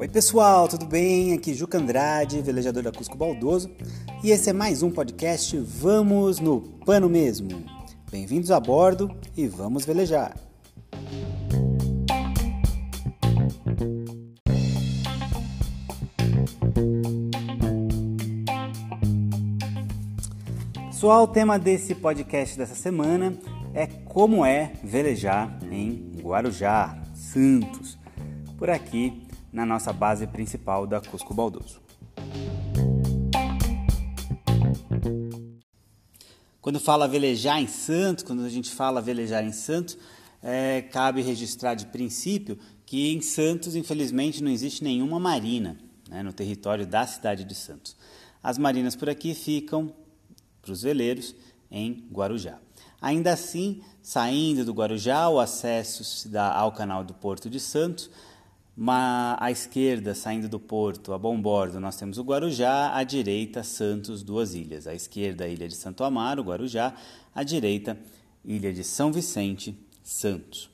Oi pessoal, tudo bem? Aqui Juca Andrade, velejador da Cusco Baldoso, e esse é mais um podcast Vamos no Pano Mesmo. Bem-vindos a bordo e vamos velejar. Pessoal, o tema desse podcast dessa semana é como é velejar em Guarujá, Santos, por aqui na nossa base principal da Cusco Baldoso. Quando fala velejar em Santos, quando a gente fala velejar em Santos, é, cabe registrar de princípio que em Santos, infelizmente, não existe nenhuma marina né, no território da cidade de Santos. As marinas por aqui ficam para os veleiros em Guarujá. Ainda assim, saindo do Guarujá, o acesso se dá ao canal do Porto de Santos, uma, à esquerda, saindo do porto, a bom bordo, nós temos o Guarujá, à direita, Santos, duas ilhas. À esquerda, a ilha de Santo Amaro, Guarujá, à direita, ilha de São Vicente, Santos.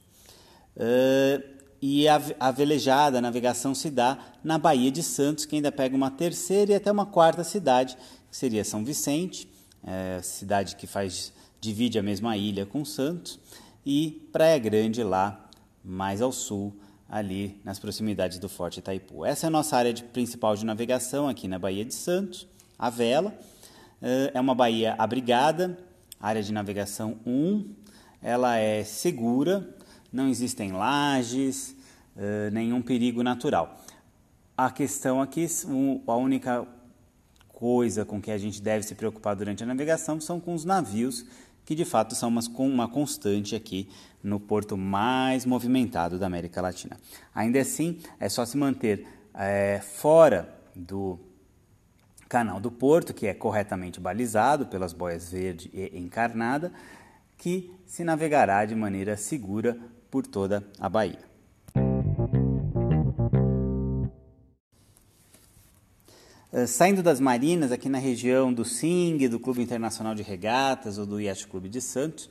Uh, e a, a velejada, a navegação se dá na Baía de Santos, que ainda pega uma terceira e até uma quarta cidade, que seria São Vicente, é, cidade que faz divide a mesma ilha com Santos, e Praia Grande lá mais ao sul, ali nas proximidades do Forte Itaipu. Essa é a nossa área de, principal de navegação aqui na Baía de Santos, a vela. Eh, é uma baía abrigada, área de navegação 1. Ela é segura, não existem lajes, eh, nenhum perigo natural. A questão aqui, a única coisa com que a gente deve se preocupar durante a navegação são com os navios que de fato são umas, uma constante aqui no porto mais movimentado da América Latina. Ainda assim, é só se manter é, fora do canal do porto, que é corretamente balizado pelas boias verde e encarnada, que se navegará de maneira segura por toda a Bahia. Saindo das marinas, aqui na região do SING, do Clube Internacional de Regatas ou do Yacht Clube de Santos,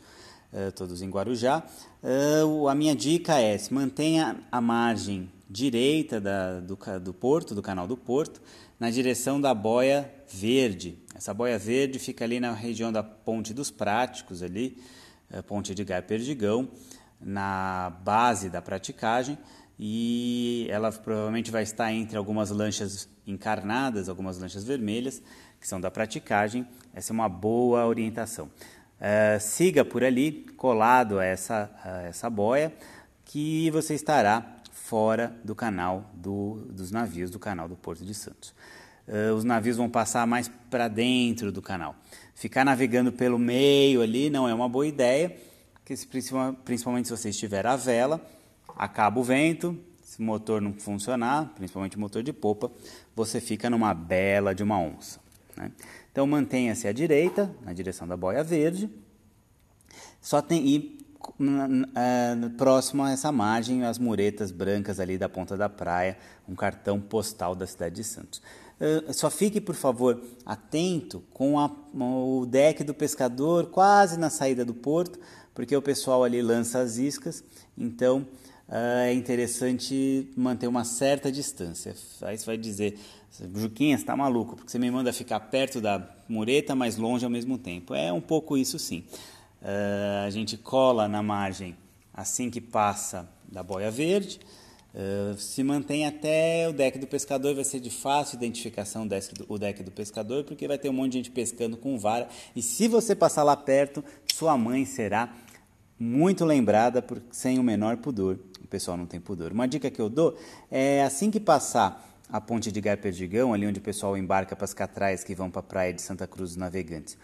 uh, todos em Guarujá, uh, a minha dica é se mantenha a margem direita da, do, do porto, do canal do porto, na direção da boia verde. Essa boia verde fica ali na região da Ponte dos Práticos, ali, Ponte de Gai Perdigão, na base da praticagem, e ela provavelmente vai estar entre algumas lanchas encarnadas, algumas lanchas vermelhas, que são da praticagem. Essa é uma boa orientação. Uh, siga por ali, colado a essa, a essa boia, que você estará fora do canal do, dos navios do canal do Porto de Santos. Uh, os navios vão passar mais para dentro do canal. Ficar navegando pelo meio ali não é uma boa ideia, porque principalmente se você estiver à vela, acaba o vento, se o motor não funcionar, principalmente o motor de popa, você fica numa bela de uma onça. Né? Então mantenha-se à direita, na direção da boia verde, só tem e uh, próximo a essa margem as muretas brancas ali da ponta da praia, um cartão postal da cidade de Santos. Só fique, por favor, atento com a, o deck do pescador quase na saída do porto, porque o pessoal ali lança as iscas, então é interessante manter uma certa distância. Aí você vai dizer, Juquinha, você está maluco, porque você me manda ficar perto da mureta, mas longe ao mesmo tempo. É um pouco isso sim. Uh, a gente cola na margem assim que passa da boia verde, uh, se mantém até o deck do pescador, vai ser de fácil identificação o deck do pescador, porque vai ter um monte de gente pescando com vara, e se você passar lá perto, sua mãe será muito lembrada por, sem o menor pudor. O pessoal não tem pudor. Uma dica que eu dou é assim que passar a ponte de Gai Perdigão, ali onde o pessoal embarca para as catrais que vão para a praia de Santa Cruz dos Navegantes,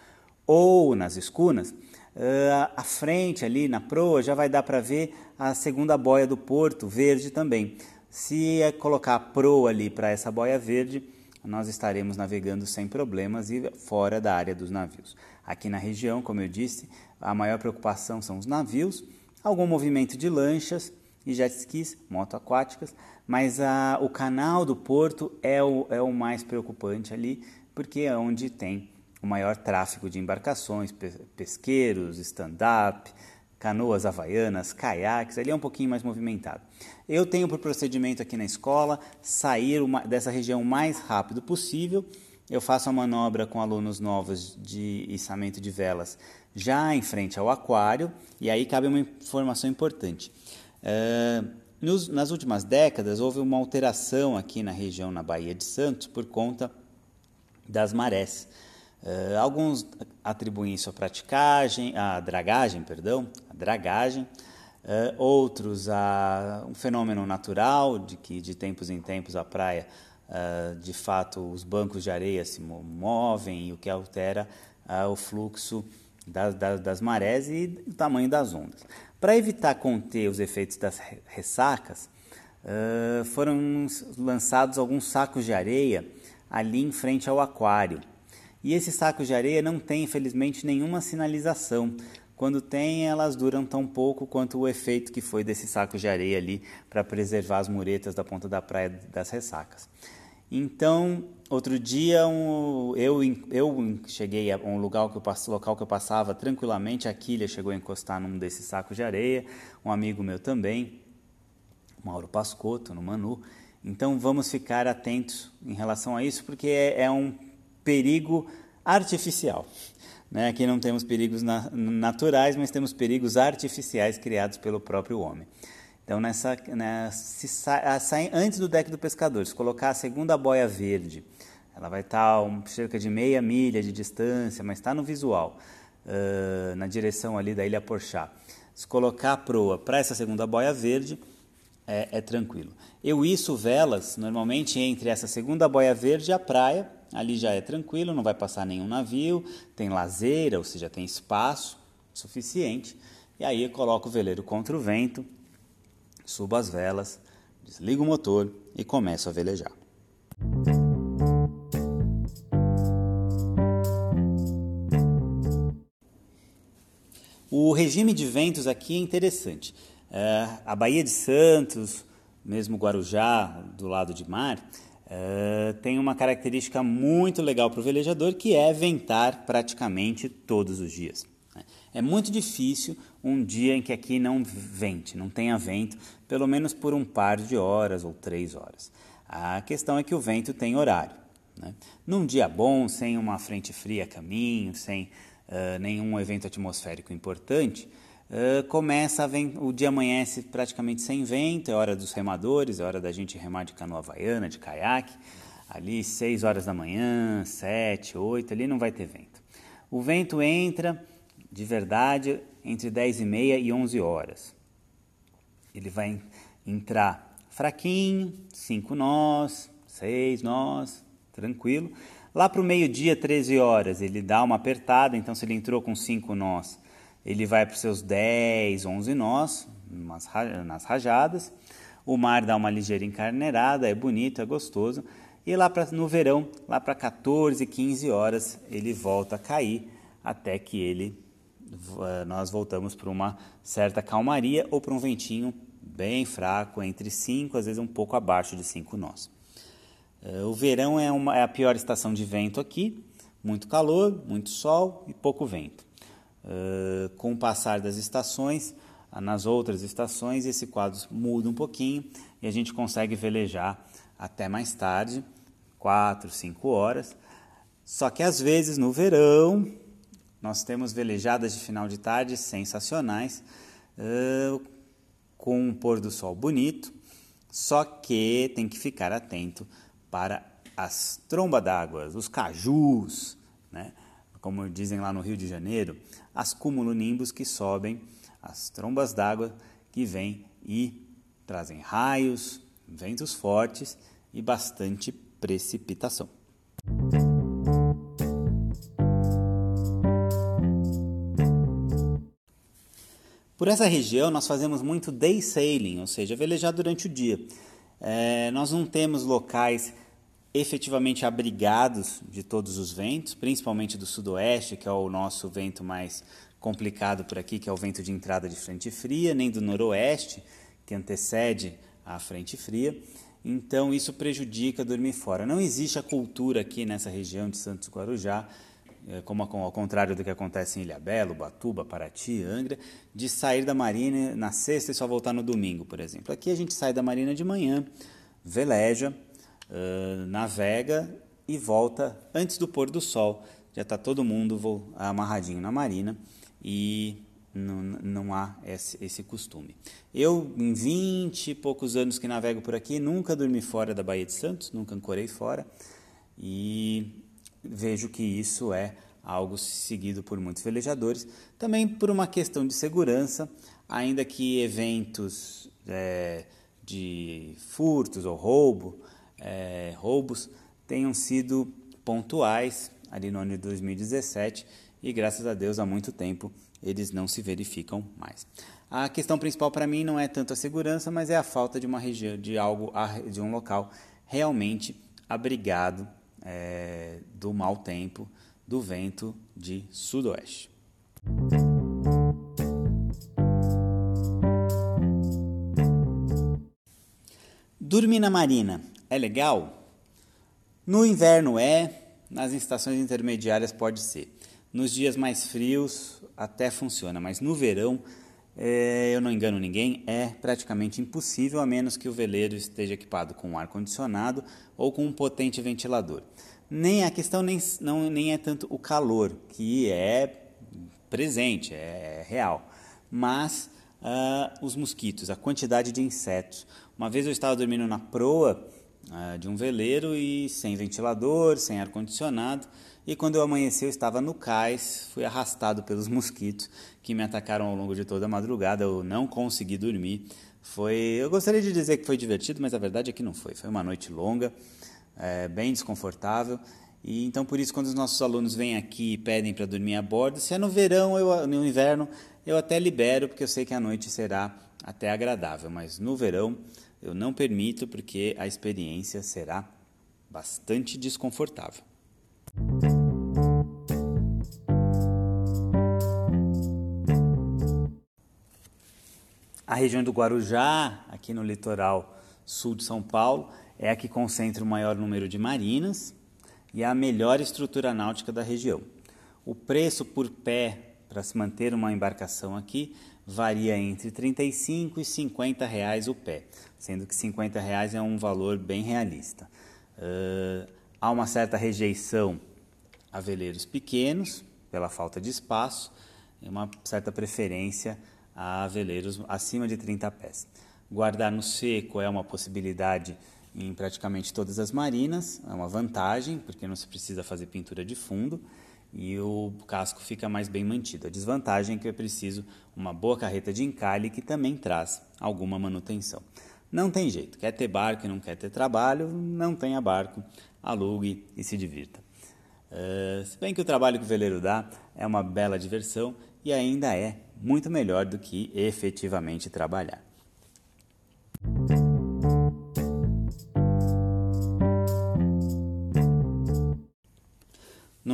ou nas escunas, uh, à frente ali na proa já vai dar para ver a segunda boia do porto, verde também. Se é colocar a proa ali para essa boia verde, nós estaremos navegando sem problemas e fora da área dos navios. Aqui na região, como eu disse, a maior preocupação são os navios, algum movimento de lanchas e jet skis, motoaquáticas, mas a, o canal do porto é o, é o mais preocupante ali, porque é onde tem o maior tráfego de embarcações, pesqueiros, stand-up, canoas havaianas, caiaques, ali é um pouquinho mais movimentado. Eu tenho por procedimento aqui na escola sair uma, dessa região o mais rápido possível. Eu faço a manobra com alunos novos de içamento de velas já em frente ao aquário, e aí cabe uma informação importante. Uh, nos, nas últimas décadas, houve uma alteração aqui na região, na Baía de Santos, por conta das marés. Uh, alguns atribuem isso à praticagem, à dragagem, perdão, à dragagem. Uh, outros a um fenômeno natural de que de tempos em tempos a praia, uh, de fato, os bancos de areia se movem o que altera o fluxo das, das, das marés e o tamanho das ondas. Para evitar conter os efeitos das ressacas, foram lançados alguns sacos de areia ali em frente ao aquário e esses sacos de areia não têm, infelizmente, nenhuma sinalização. Quando tem, elas duram tão pouco quanto o efeito que foi desses sacos de areia ali para preservar as muretas da ponta da praia das ressacas. Então, outro dia, um, eu, eu cheguei a um lugar que eu, local que eu passava tranquilamente, a quilha chegou a encostar num desses sacos de areia, um amigo meu também, Mauro Pascotto, no Manu. Então, vamos ficar atentos em relação a isso, porque é, é um perigo artificial. Né? Aqui não temos perigos na, naturais, mas temos perigos artificiais criados pelo próprio homem. Então, nessa, né, se sa, antes do deck do pescador, se colocar a segunda boia verde, ela vai estar um, cerca de meia milha de distância, mas está no visual, uh, na direção ali da Ilha Porchá. Se colocar a proa para essa segunda boia verde, é, é tranquilo. Eu isso velas normalmente entre essa segunda boia verde e a praia, Ali já é tranquilo, não vai passar nenhum navio, tem lazeira, ou seja, tem espaço suficiente. E aí eu coloco o veleiro contra o vento, subo as velas, desligo o motor e começo a velejar. O regime de ventos aqui é interessante. É, a Baía de Santos, mesmo Guarujá, do lado de mar, Uh, tem uma característica muito legal para o velejador que é ventar praticamente todos os dias. Né? É muito difícil um dia em que aqui não vente, não tenha vento, pelo menos por um par de horas ou três horas. A questão é que o vento tem horário. Né? Num dia bom, sem uma frente fria a caminho, sem uh, nenhum evento atmosférico importante, Uh, começa o dia amanhece praticamente sem vento, é hora dos remadores, é hora da gente remar de canoa havaiana, de caiaque. Ali, 6 horas da manhã, 7, 8, ali não vai ter vento. O vento entra, de verdade, entre 10 e meia e 11 horas. Ele vai entrar fraquinho, 5 nós, 6 nós, tranquilo. Lá para o meio-dia, 13 horas, ele dá uma apertada, então se ele entrou com 5 nós, ele vai para os seus 10, 11 nós, nas rajadas. O mar dá uma ligeira encarneirada, é bonito, é gostoso. E lá pra, no verão, lá para 14, 15 horas, ele volta a cair até que ele nós voltamos para uma certa calmaria ou para um ventinho bem fraco, entre 5, às vezes um pouco abaixo de 5 nós. Eh, o verão é, uma, é a pior estação de vento aqui, muito calor, muito sol e pouco vento. Uh, com o passar das estações, uh, nas outras estações, esse quadro muda um pouquinho e a gente consegue velejar até mais tarde, 4, 5 horas. Só que às vezes no verão nós temos velejadas de final de tarde sensacionais, uh, com um pôr do sol bonito, só que tem que ficar atento para as trombas d'água, os cajus, né? como dizem lá no Rio de Janeiro, as cumulonimbus que sobem, as trombas d'água que vêm e trazem raios, ventos fortes e bastante precipitação. Por essa região, nós fazemos muito day sailing, ou seja, velejar durante o dia. É, nós não temos locais efetivamente abrigados de todos os ventos, principalmente do sudoeste, que é o nosso vento mais complicado por aqui, que é o vento de entrada de frente fria, nem do noroeste, que antecede a frente fria. Então isso prejudica dormir fora. Não existe a cultura aqui nessa região de Santos Guarujá como ao contrário do que acontece em Ilhabela, Batuba, Paraty, Angra, de sair da marina na sexta e só voltar no domingo, por exemplo. Aqui a gente sai da marina de manhã, veleja, uh, navega e volta antes do pôr do sol. Já está todo mundo amarradinho na marina e não, não há esse, esse, costume. Eu, em 20 e poucos anos que navego por aqui, nunca dormi fora da Baía de Santos, nunca ancorei fora e vejo que isso é algo seguido por muitos velejadores, também por uma questão de segurança, ainda que eventos é, de furtos ou roubo, é, roubos tenham sido pontuais ali no ano de 2017 e graças a Deus há muito tempo eles não se verificam mais. A questão principal para mim não é tanto a segurança, mas é a falta de uma região, de algo, de um local realmente abrigado é, do mau tempo, do vento de sudoeste. Dormir na marina é legal? No inverno é, nas estações intermediárias pode ser. Nos dias mais frios até funciona, mas no verão, é, eu não engano ninguém, é praticamente impossível a menos que o veleiro esteja equipado com ar condicionado ou com um potente ventilador. Nem a questão nem, não, nem é tanto o calor, que é presente, é, é real, mas uh, os mosquitos, a quantidade de insetos. Uma vez eu estava dormindo na proa uh, de um veleiro e sem ventilador, sem ar condicionado e quando eu amanheci, eu estava no cais, fui arrastado pelos mosquitos que me atacaram ao longo de toda a madrugada. Eu não consegui dormir. Foi, eu gostaria de dizer que foi divertido, mas a verdade é que não foi. Foi uma noite longa, é, bem desconfortável. E então por isso quando os nossos alunos vêm aqui e pedem para dormir a bordo, se é no verão ou no inverno, eu até libero porque eu sei que a noite será até agradável, mas no verão eu não permito porque a experiência será bastante desconfortável. A região do Guarujá, aqui no litoral sul de São Paulo, é a que concentra o maior número de marinas e a melhor estrutura náutica da região. O preço por pé para se manter uma embarcação aqui varia entre 35 e 50 reais o pé, sendo que 50 reais é um valor bem realista. Uh, há uma certa rejeição a veleiros pequenos pela falta de espaço e uma certa preferência a veleiros acima de 30 pés. Guardar no seco é uma possibilidade em praticamente todas as marinas, é uma vantagem, porque não se precisa fazer pintura de fundo e o casco fica mais bem mantido. A desvantagem é que é preciso uma boa carreta de encalhe que também traz alguma manutenção. Não tem jeito, quer ter barco e não quer ter trabalho, não tenha barco, alugue e se divirta. Uh, se bem que o trabalho que o veleiro dá é uma bela diversão e ainda é muito melhor do que efetivamente trabalhar.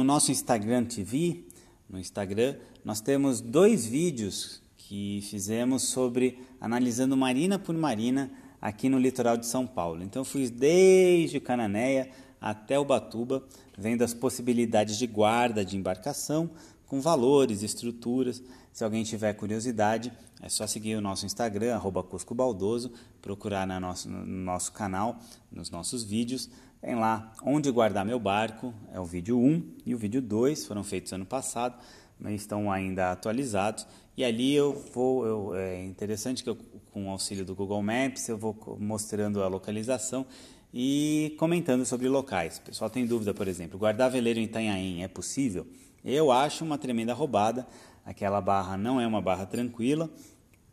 Nosso Instagram TV, no Instagram, nós temos dois vídeos que fizemos sobre analisando marina por marina aqui no litoral de São Paulo. Então fui desde Cananéia até Ubatuba, vendo as possibilidades de guarda de embarcação, com valores, estruturas. Se alguém tiver curiosidade, é só seguir o nosso Instagram, arroba Cusco Baldoso, procurar no nosso, no nosso canal, nos nossos vídeos. Tem lá onde guardar meu barco, é o vídeo 1 e o vídeo 2, foram feitos ano passado, mas estão ainda atualizados. E ali eu vou, eu, é interessante que eu, com o auxílio do Google Maps, eu vou mostrando a localização e comentando sobre locais. O pessoal tem dúvida, por exemplo, guardar veleiro em Itanhaém é possível? Eu acho uma tremenda roubada. Aquela barra não é uma barra tranquila,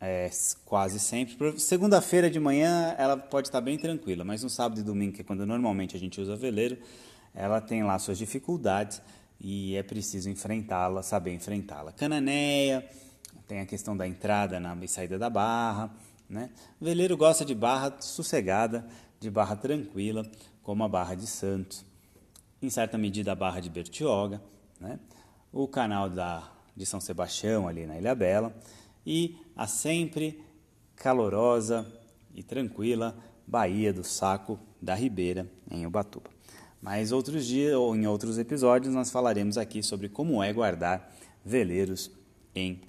é, quase sempre. Segunda-feira de manhã ela pode estar bem tranquila, mas no sábado e domingo, que é quando normalmente a gente usa veleiro, ela tem lá suas dificuldades e é preciso enfrentá-la, saber enfrentá-la. Cananéia, tem a questão da entrada na e saída da barra. Né? O veleiro gosta de barra sossegada, de barra tranquila, como a Barra de Santos, em certa medida a Barra de Bertioga. Né? O canal da, de São Sebastião, ali na Ilha Bela, e a sempre calorosa e tranquila Baía do Saco da Ribeira, em Ubatuba. Mas outros dias ou em outros episódios nós falaremos aqui sobre como é guardar veleiros em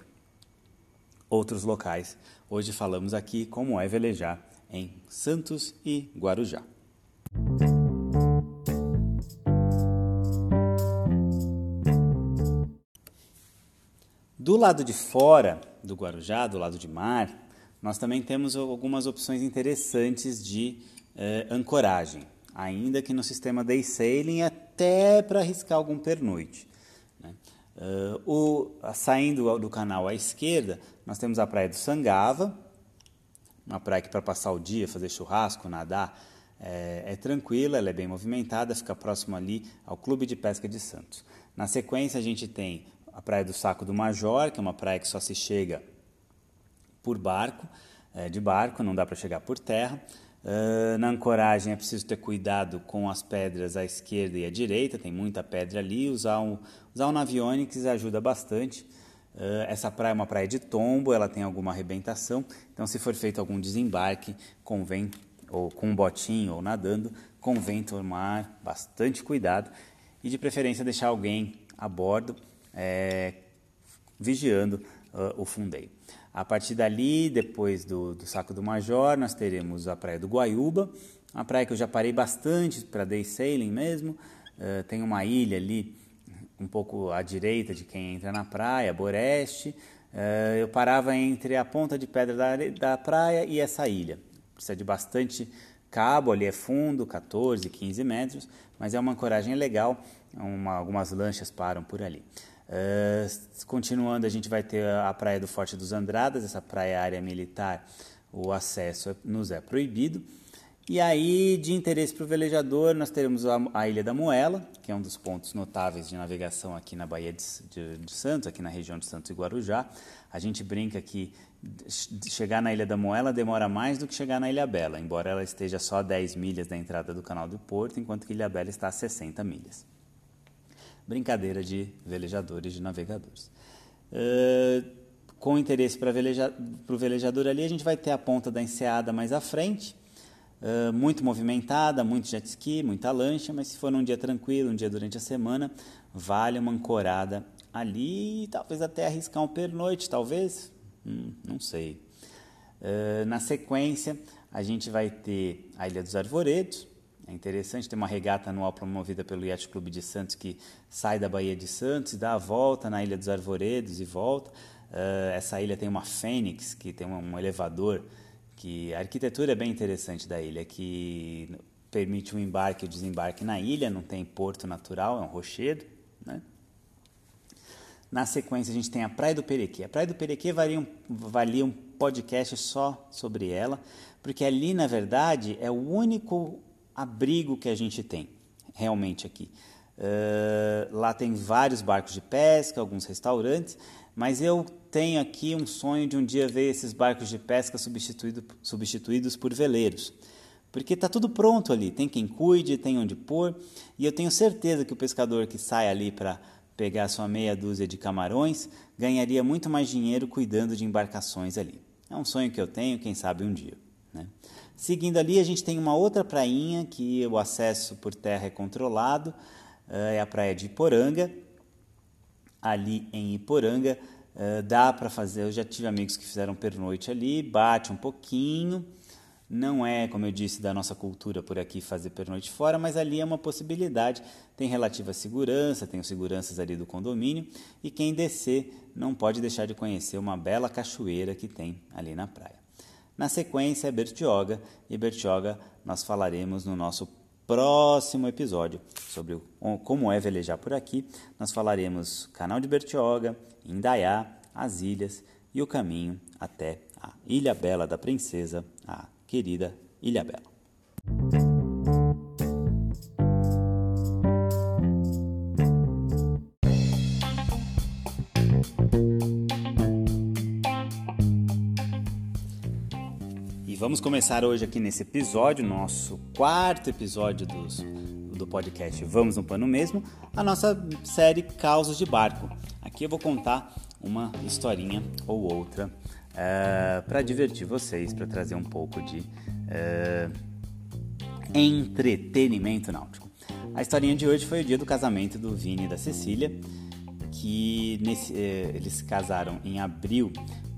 outros locais. Hoje falamos aqui como é velejar em Santos e Guarujá. Do lado de fora do Guarujá, do lado de mar, nós também temos algumas opções interessantes de eh, ancoragem, ainda que no sistema day sailing até para arriscar algum pernoite. Né? Uh, o, saindo do canal à esquerda, nós temos a Praia do Sangava, uma praia que para passar o dia, fazer churrasco, nadar, é, é, tranquila, ela é bem movimentada, fica próximo ali ao Clube de Pesca de Santos. Na sequência, a gente tem a Praia do Saco do Major, que é uma praia que só se chega por barco, é, de barco, não dá para chegar por terra. Uh, na ancoragem é preciso ter cuidado com as pedras à esquerda e à direita, tem muita pedra ali. Usar um, usar um Navionics ajuda bastante. Uh, essa praia é uma praia de tombo, ela tem alguma arrebentação, então se for feito algum desembarque, convém, ou com um botinho ou nadando, convém tomar bastante cuidado e de preferência deixar alguém a bordo é, vigiando uh, o fundeio. A partir dali, depois do, do Saco do Major, nós teremos a Praia do Guaiúba, uma praia que eu já parei bastante para day sailing mesmo, uh, tem uma ilha ali um pouco à direita de quem entra na praia, Boreste. Uh, eu parava entre a ponta de pedra da, da praia e essa ilha. Precisa de bastante cabo, ali é fundo, 14, 15 metros, mas é uma ancoragem legal, uma, algumas lanchas param por ali. Uh, continuando, a gente vai ter a praia do Forte dos Andradas, essa praia é área militar, o acesso é, nos é proibido. E aí, de interesse para o velejador, nós teremos a, a, Ilha da Moela, que é um dos pontos notáveis de navegação aqui na Baía de, de, de, Santos, aqui na região de Santos e Guarujá. A gente brinca que chegar na Ilha da Moela demora mais do que chegar na Ilha Bela, embora ela esteja só a 10 milhas da entrada do canal do Porto, enquanto que Ilha Bela está a 60 milhas. Brincadeira de velejadores, de navegadores. Uh, com interesse para veleja, o velejador ali, a gente vai ter a ponta da enseada mais à frente, Uh, muito movimentada, muito jet ski, muita lancha, mas se for num dia tranquilo, um dia durante a semana, vale uma ancorada ali, talvez até arriscar um pernoite, talvez, hum, não sei. Uh, na sequência, a gente vai ter a Ilha dos Arvoredos, é interessante ter uma regata anual promovida pelo Yacht Clube de Santos que sai da Baía de Santos e dá a volta na Ilha dos Arvoredos e volta. Uh, essa ilha tem uma fênix, que tem um, um elevador que a arquitetura é bem interessante da ilha, que permite o um embarque e o desembarque na ilha, não tem porto natural, é um rochedo. Né? Na sequência, a gente tem a Praia do Perequê. A Praia do Perequê valia um, valia um podcast só sobre ela, porque ali, na verdade, é o único abrigo que a gente tem, realmente aqui. Uh, lá tem vários barcos de pesca, alguns restaurantes, mas eu tenho aqui um sonho de um dia ver esses barcos de pesca substituído, substituídos por veleiros. Porque está tudo pronto ali, tem quem cuide, tem onde pôr, e eu tenho certeza que o pescador que sai ali para pegar sua meia dúzia de camarões ganharia muito mais dinheiro cuidando de embarcações ali. É um sonho que eu tenho, quem sabe um dia. Né? Seguindo ali, a gente tem uma outra prainha que o acesso por terra é controlado, eh, é a praia de Iporanga, ali em Iporanga. Uh, dá para fazer, eu já tive amigos que fizeram pernoite ali, bate um pouquinho. Não é, como eu disse, da nossa cultura por aqui fazer pernoite fora, mas ali é uma possibilidade. Tem relativa segurança, tem os seguranças ali do condomínio e quem descer não pode deixar de conhecer uma bela cachoeira que tem ali na praia. Na sequência é Bertioga e Bertioga nós falaremos no nosso próximo episódio sobre como é velejar por aqui, nós falaremos canal de Bertioga, Indaiá, as ilhas e o caminho até a Ilha Bela da Princesa, a querida Ilha Bela. Vamos começar hoje aqui nesse episódio, nosso quarto episódio dos, do podcast Vamos no Pano Mesmo, a nossa série Causos de Barco. Aqui eu vou contar uma historinha ou outra uh, eh, para divertir vocês, para trazer um pouco de uh, entretenimento náutico. A historinha de hoje foi o dia do casamento do Vini e da Cecília, que nesse, eh, eles se casaram em abril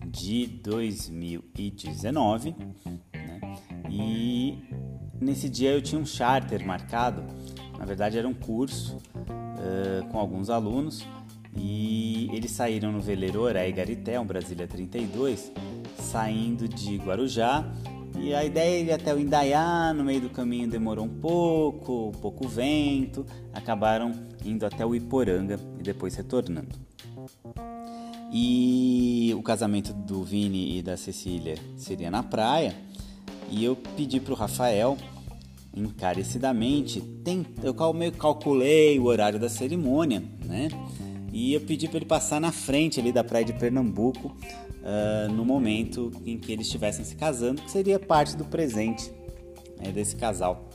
de 2019, né? E nesse dia eu tinha um charter marcado, na verdade era um curso uh, com alguns alunos e eles saíram no veleiro Oré Garité, um Brasília 32, saindo de Guarujá e a ideia é ir até o Indaiá, no meio do caminho demorou um pouco, pouco vento, acabaram indo até o Iporanga e depois retornando. E o casamento do Vini e da Cecília seria na praia, e eu pedi para o Rafael encarecidamente, eu calculei o horário da cerimônia, né? E eu pedi para ele passar na frente ali da praia de Pernambuco uh, no momento em que eles estivessem se casando, que seria parte do presente né, desse casal,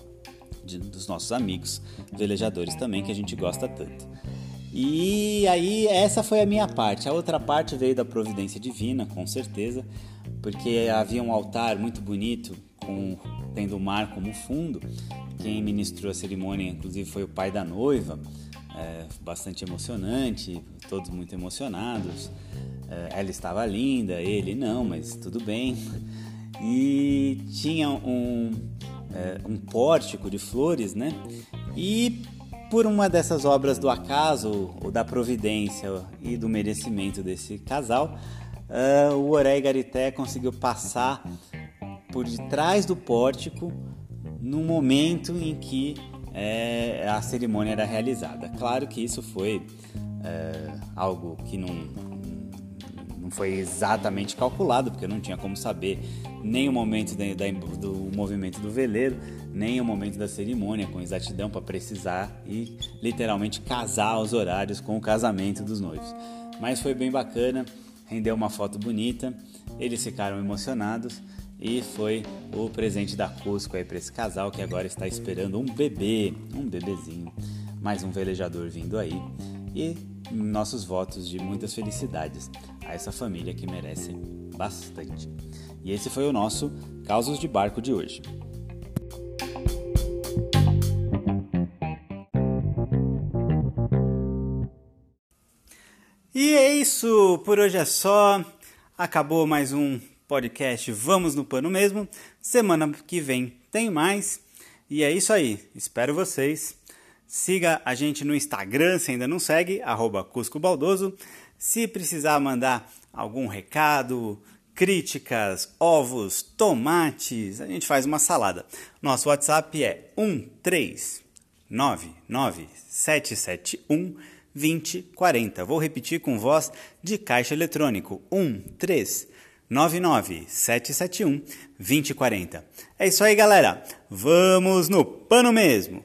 de, dos nossos amigos velejadores também, que a gente gosta tanto. E aí, essa foi a minha parte. A outra parte veio da providência divina, com certeza, porque havia um altar muito bonito, com, tendo o mar como fundo. Quem ministrou a cerimônia, inclusive, foi o pai da noiva, é, bastante emocionante, todos muito emocionados. É, ela estava linda, ele não, mas tudo bem. E tinha um, é, um pórtico de flores, né? E por uma dessas obras do acaso, ou da providência e do merecimento desse casal, uh, o Oré Garité conseguiu passar por detrás do pórtico no momento em que é, a cerimônia era realizada. Claro que isso foi é, algo que não, não foi exatamente calculado, porque eu não tinha como saber nem o momento da, da, do movimento do veleiro, nem o momento da cerimônia com exatidão para precisar e literalmente casar os horários com o casamento dos noivos. Mas foi bem bacana, rendeu uma foto bonita, eles ficaram emocionados e foi o presente da Cusco aí para esse casal que agora está esperando um bebê, um bebezinho, mais um velejador vindo aí. E nossos votos de muitas felicidades a essa família que merece bastante. E esse foi o nosso Causos de Barco de hoje. E é isso, por hoje é só. Acabou mais um podcast Vamos no Pano Mesmo. Semana que vem tem mais. E é isso aí. Espero vocês. Siga a gente no Instagram se ainda não segue, arroba Cusco Baldoso. Se precisar mandar algum recado, críticas, ovos, tomates, a gente faz uma salada. Nosso WhatsApp é 1399771 2040. Vou repetir com voz de caixa eletrônico: 1399771 99771 2040. É isso aí, galera. Vamos no pano mesmo.